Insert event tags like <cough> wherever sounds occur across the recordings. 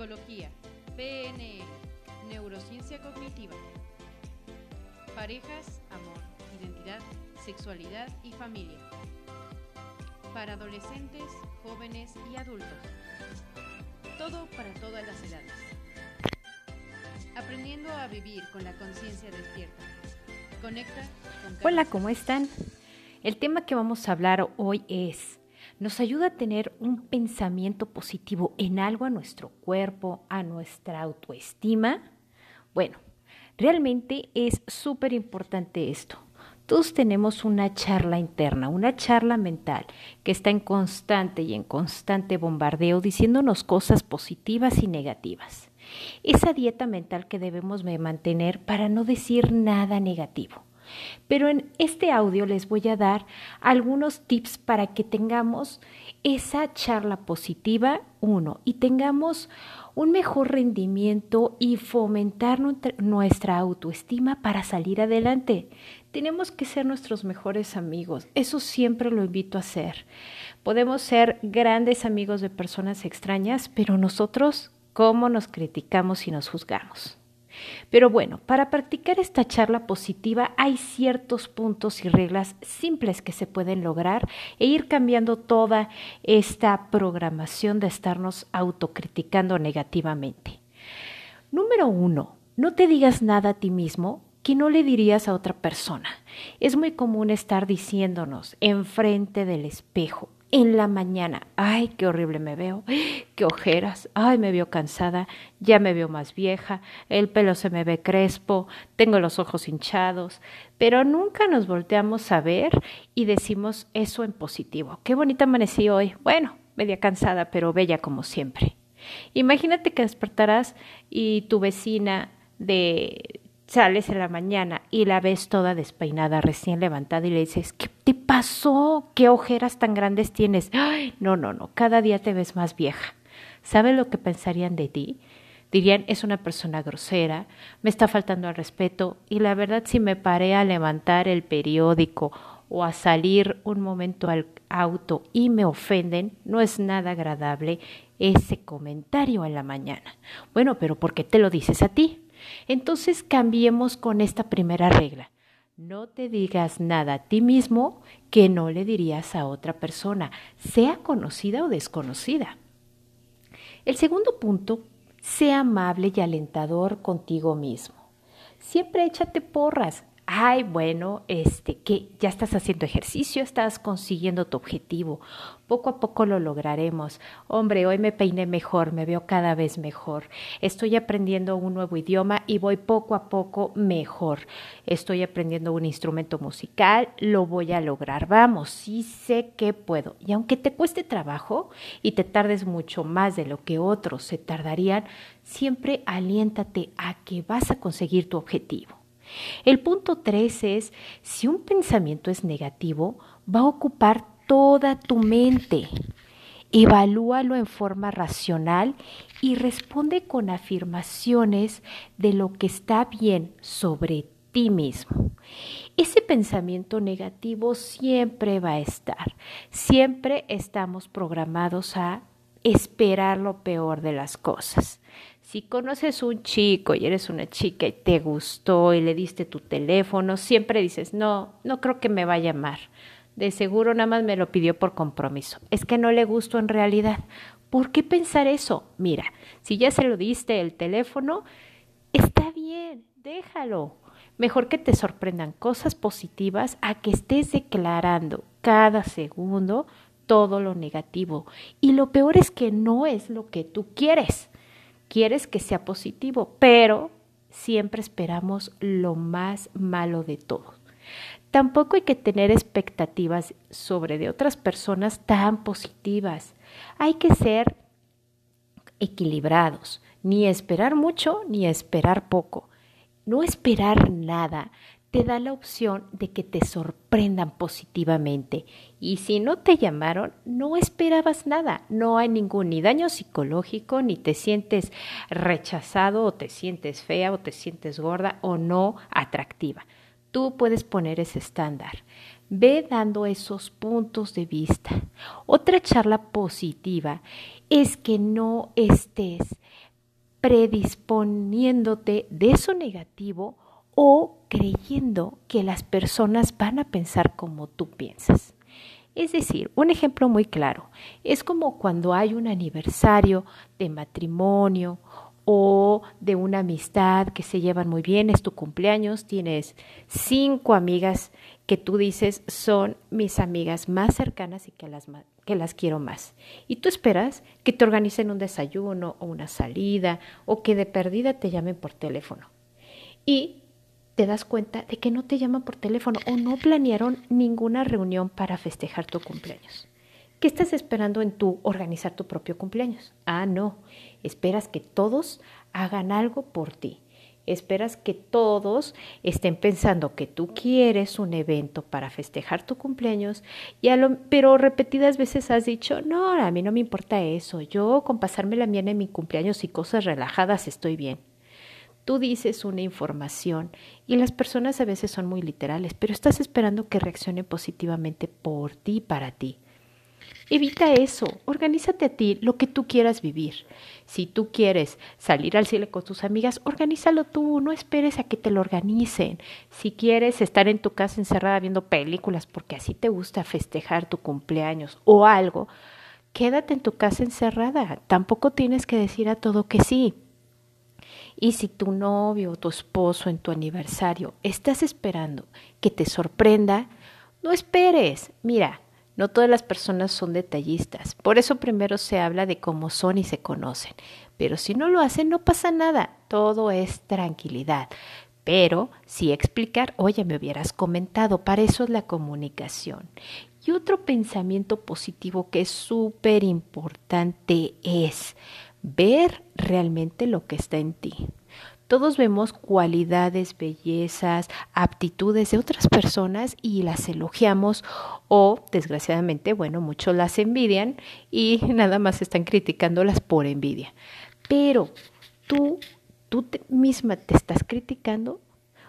Psicología, PNL, Neurociencia Cognitiva, Parejas, Amor, Identidad, Sexualidad y Familia. Para adolescentes, jóvenes y adultos. Todo para todas las edades. Aprendiendo a vivir con la conciencia despierta. Conecta con Hola, ¿cómo están? El tema que vamos a hablar hoy es, nos ayuda a tener un pensamiento positivo en algo a nuestro cuerpo, a nuestra autoestima. Bueno, realmente es súper importante esto. Todos tenemos una charla interna, una charla mental que está en constante y en constante bombardeo diciéndonos cosas positivas y negativas. Esa dieta mental que debemos de mantener para no decir nada negativo. Pero en este audio les voy a dar algunos tips para que tengamos esa charla positiva, uno, y tengamos un mejor rendimiento y fomentar nuestra autoestima para salir adelante. Tenemos que ser nuestros mejores amigos. Eso siempre lo invito a hacer. Podemos ser grandes amigos de personas extrañas, pero nosotros, ¿cómo nos criticamos y nos juzgamos? Pero bueno, para practicar esta charla positiva hay ciertos puntos y reglas simples que se pueden lograr e ir cambiando toda esta programación de estarnos autocriticando negativamente. Número uno, no te digas nada a ti mismo que no le dirías a otra persona. Es muy común estar diciéndonos enfrente del espejo, en la mañana, ay, qué horrible me veo, <gasps> qué ojeras, ay, me veo cansada, ya me veo más vieja, el pelo se me ve crespo, tengo los ojos hinchados, pero nunca nos volteamos a ver y decimos eso en positivo. Qué bonita amanecí hoy. Bueno, media cansada, pero bella como siempre. Imagínate que despertarás y tu vecina de sales en la mañana y la ves toda despeinada, recién levantada y le dices, ¿qué te pasó? ¿Qué ojeras tan grandes tienes? Ay, no, no, no, cada día te ves más vieja. ¿Sabes lo que pensarían de ti? Dirían, es una persona grosera, me está faltando al respeto y la verdad si me paré a levantar el periódico o a salir un momento al auto y me ofenden, no es nada agradable ese comentario en la mañana. Bueno, pero ¿por qué te lo dices a ti? Entonces cambiemos con esta primera regla. No te digas nada a ti mismo que no le dirías a otra persona, sea conocida o desconocida. El segundo punto, sea amable y alentador contigo mismo. Siempre échate porras, ay, bueno, este, que ya estás haciendo ejercicio, estás consiguiendo tu objetivo, poco a poco lo lograremos. Hombre, hoy me peiné mejor, me veo cada vez mejor. Estoy aprendiendo un nuevo idioma y voy poco a poco mejor. Estoy aprendiendo un instrumento musical, lo voy a lograr. Vamos, sí sé que puedo. Y aunque te cueste trabajo y te tardes mucho más de lo que otros se tardarían, siempre aliéntate a que vas a conseguir tu objetivo. El punto tres es, si un pensamiento es negativo, va a ocupar toda tu mente. Evalúalo en forma racional y responde con afirmaciones de lo que está bien sobre ti mismo. Ese pensamiento negativo siempre va a estar. Siempre estamos programados a esperar lo peor de las cosas. Si conoces un chico y eres una chica y te gustó y le diste tu teléfono, siempre dices, no, no creo que me va a llamar. De seguro nada más me lo pidió por compromiso. Es que no le gustó en realidad. ¿Por qué pensar eso? Mira, si ya se lo diste el teléfono, está bien, déjalo. Mejor que te sorprendan cosas positivas a que estés declarando cada segundo todo lo negativo. Y lo peor es que no es lo que tú quieres. Quieres que sea positivo, pero siempre esperamos lo más malo de todo. Tampoco hay que tener expectativas sobre de otras personas tan positivas. Hay que ser equilibrados, ni esperar mucho ni esperar poco. No esperar nada te da la opción de que te sorprendan positivamente. Y si no te llamaron, no esperabas nada. No hay ningún ni daño psicológico, ni te sientes rechazado o te sientes fea o te sientes gorda o no atractiva. Tú puedes poner ese estándar. Ve dando esos puntos de vista. Otra charla positiva es que no estés predisponiéndote de eso negativo o creyendo que las personas van a pensar como tú piensas. Es decir, un ejemplo muy claro, es como cuando hay un aniversario de matrimonio o de una amistad que se llevan muy bien, es tu cumpleaños, tienes cinco amigas que tú dices son mis amigas más cercanas y que las, que las quiero más. Y tú esperas que te organicen un desayuno o una salida o que de perdida te llamen por teléfono. Y te das cuenta de que no te llaman por teléfono o no planearon ninguna reunión para festejar tu cumpleaños. ¿Qué estás esperando en tu organizar tu propio cumpleaños? Ah, no, esperas que todos hagan algo por ti. Esperas que todos estén pensando que tú quieres un evento para festejar tu cumpleaños, y pero repetidas veces has dicho, no, a mí no me importa eso, yo con pasarme la mía en mi cumpleaños y cosas relajadas estoy bien. Tú dices una información y las personas a veces son muy literales, pero estás esperando que reaccione positivamente por ti, para ti. Evita eso, organízate a ti lo que tú quieras vivir. Si tú quieres salir al cielo con tus amigas, organízalo tú, no esperes a que te lo organicen. Si quieres estar en tu casa encerrada viendo películas porque así te gusta festejar tu cumpleaños o algo, quédate en tu casa encerrada. Tampoco tienes que decir a todo que sí. Y si tu novio o tu esposo en tu aniversario estás esperando que te sorprenda, no esperes. Mira, no todas las personas son detallistas. Por eso primero se habla de cómo son y se conocen. Pero si no lo hacen, no pasa nada. Todo es tranquilidad. Pero sí explicar, oye, me hubieras comentado, para eso es la comunicación. Y otro pensamiento positivo que es súper importante es, ver realmente lo que está en ti. Todos vemos cualidades, bellezas, aptitudes de otras personas y las elogiamos o, desgraciadamente, bueno, muchos las envidian y <laughs> nada más están criticándolas por envidia. Pero tú, tú misma te estás criticando,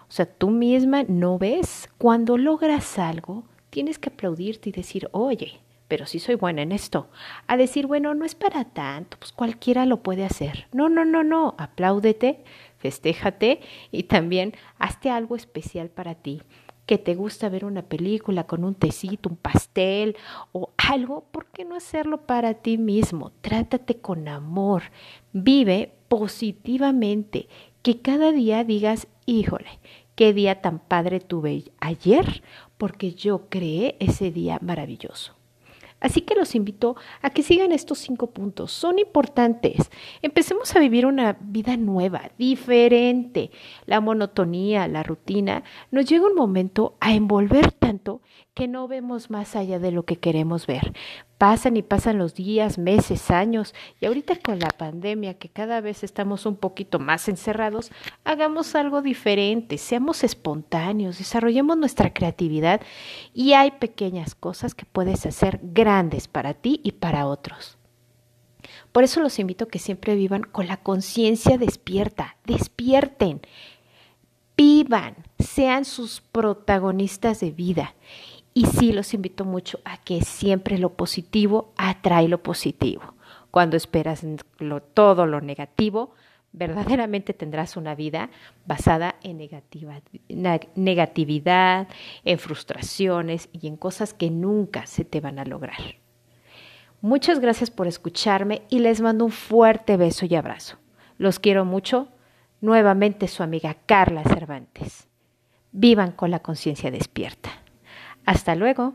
o sea, tú misma no ves. Cuando logras algo, tienes que aplaudirte y decir, oye, pero sí soy buena en esto. A decir, bueno, no es para tanto, pues cualquiera lo puede hacer. No, no, no, no, apláudete, festéjate y también hazte algo especial para ti. Que te gusta ver una película con un tecito, un pastel o algo, ¿por qué no hacerlo para ti mismo? Trátate con amor, vive positivamente, que cada día digas, híjole, qué día tan padre tuve ayer, porque yo creé ese día maravilloso. Así que los invito a que sigan estos cinco puntos. Son importantes. Empecemos a vivir una vida nueva, diferente. La monotonía, la rutina, nos llega un momento a envolver tanto que no vemos más allá de lo que queremos ver. Pasan y pasan los días, meses, años, y ahorita con la pandemia, que cada vez estamos un poquito más encerrados, hagamos algo diferente, seamos espontáneos, desarrollemos nuestra creatividad y hay pequeñas cosas que puedes hacer grandes para ti y para otros. Por eso los invito a que siempre vivan con la conciencia despierta, despierten, vivan, sean sus protagonistas de vida y sí los invito mucho a que siempre lo positivo atrae lo positivo. Cuando esperas todo lo negativo, verdaderamente tendrás una vida basada en negatividad, en frustraciones y en cosas que nunca se te van a lograr. Muchas gracias por escucharme y les mando un fuerte beso y abrazo. Los quiero mucho. Nuevamente su amiga Carla Cervantes. Vivan con la conciencia despierta. Hasta luego.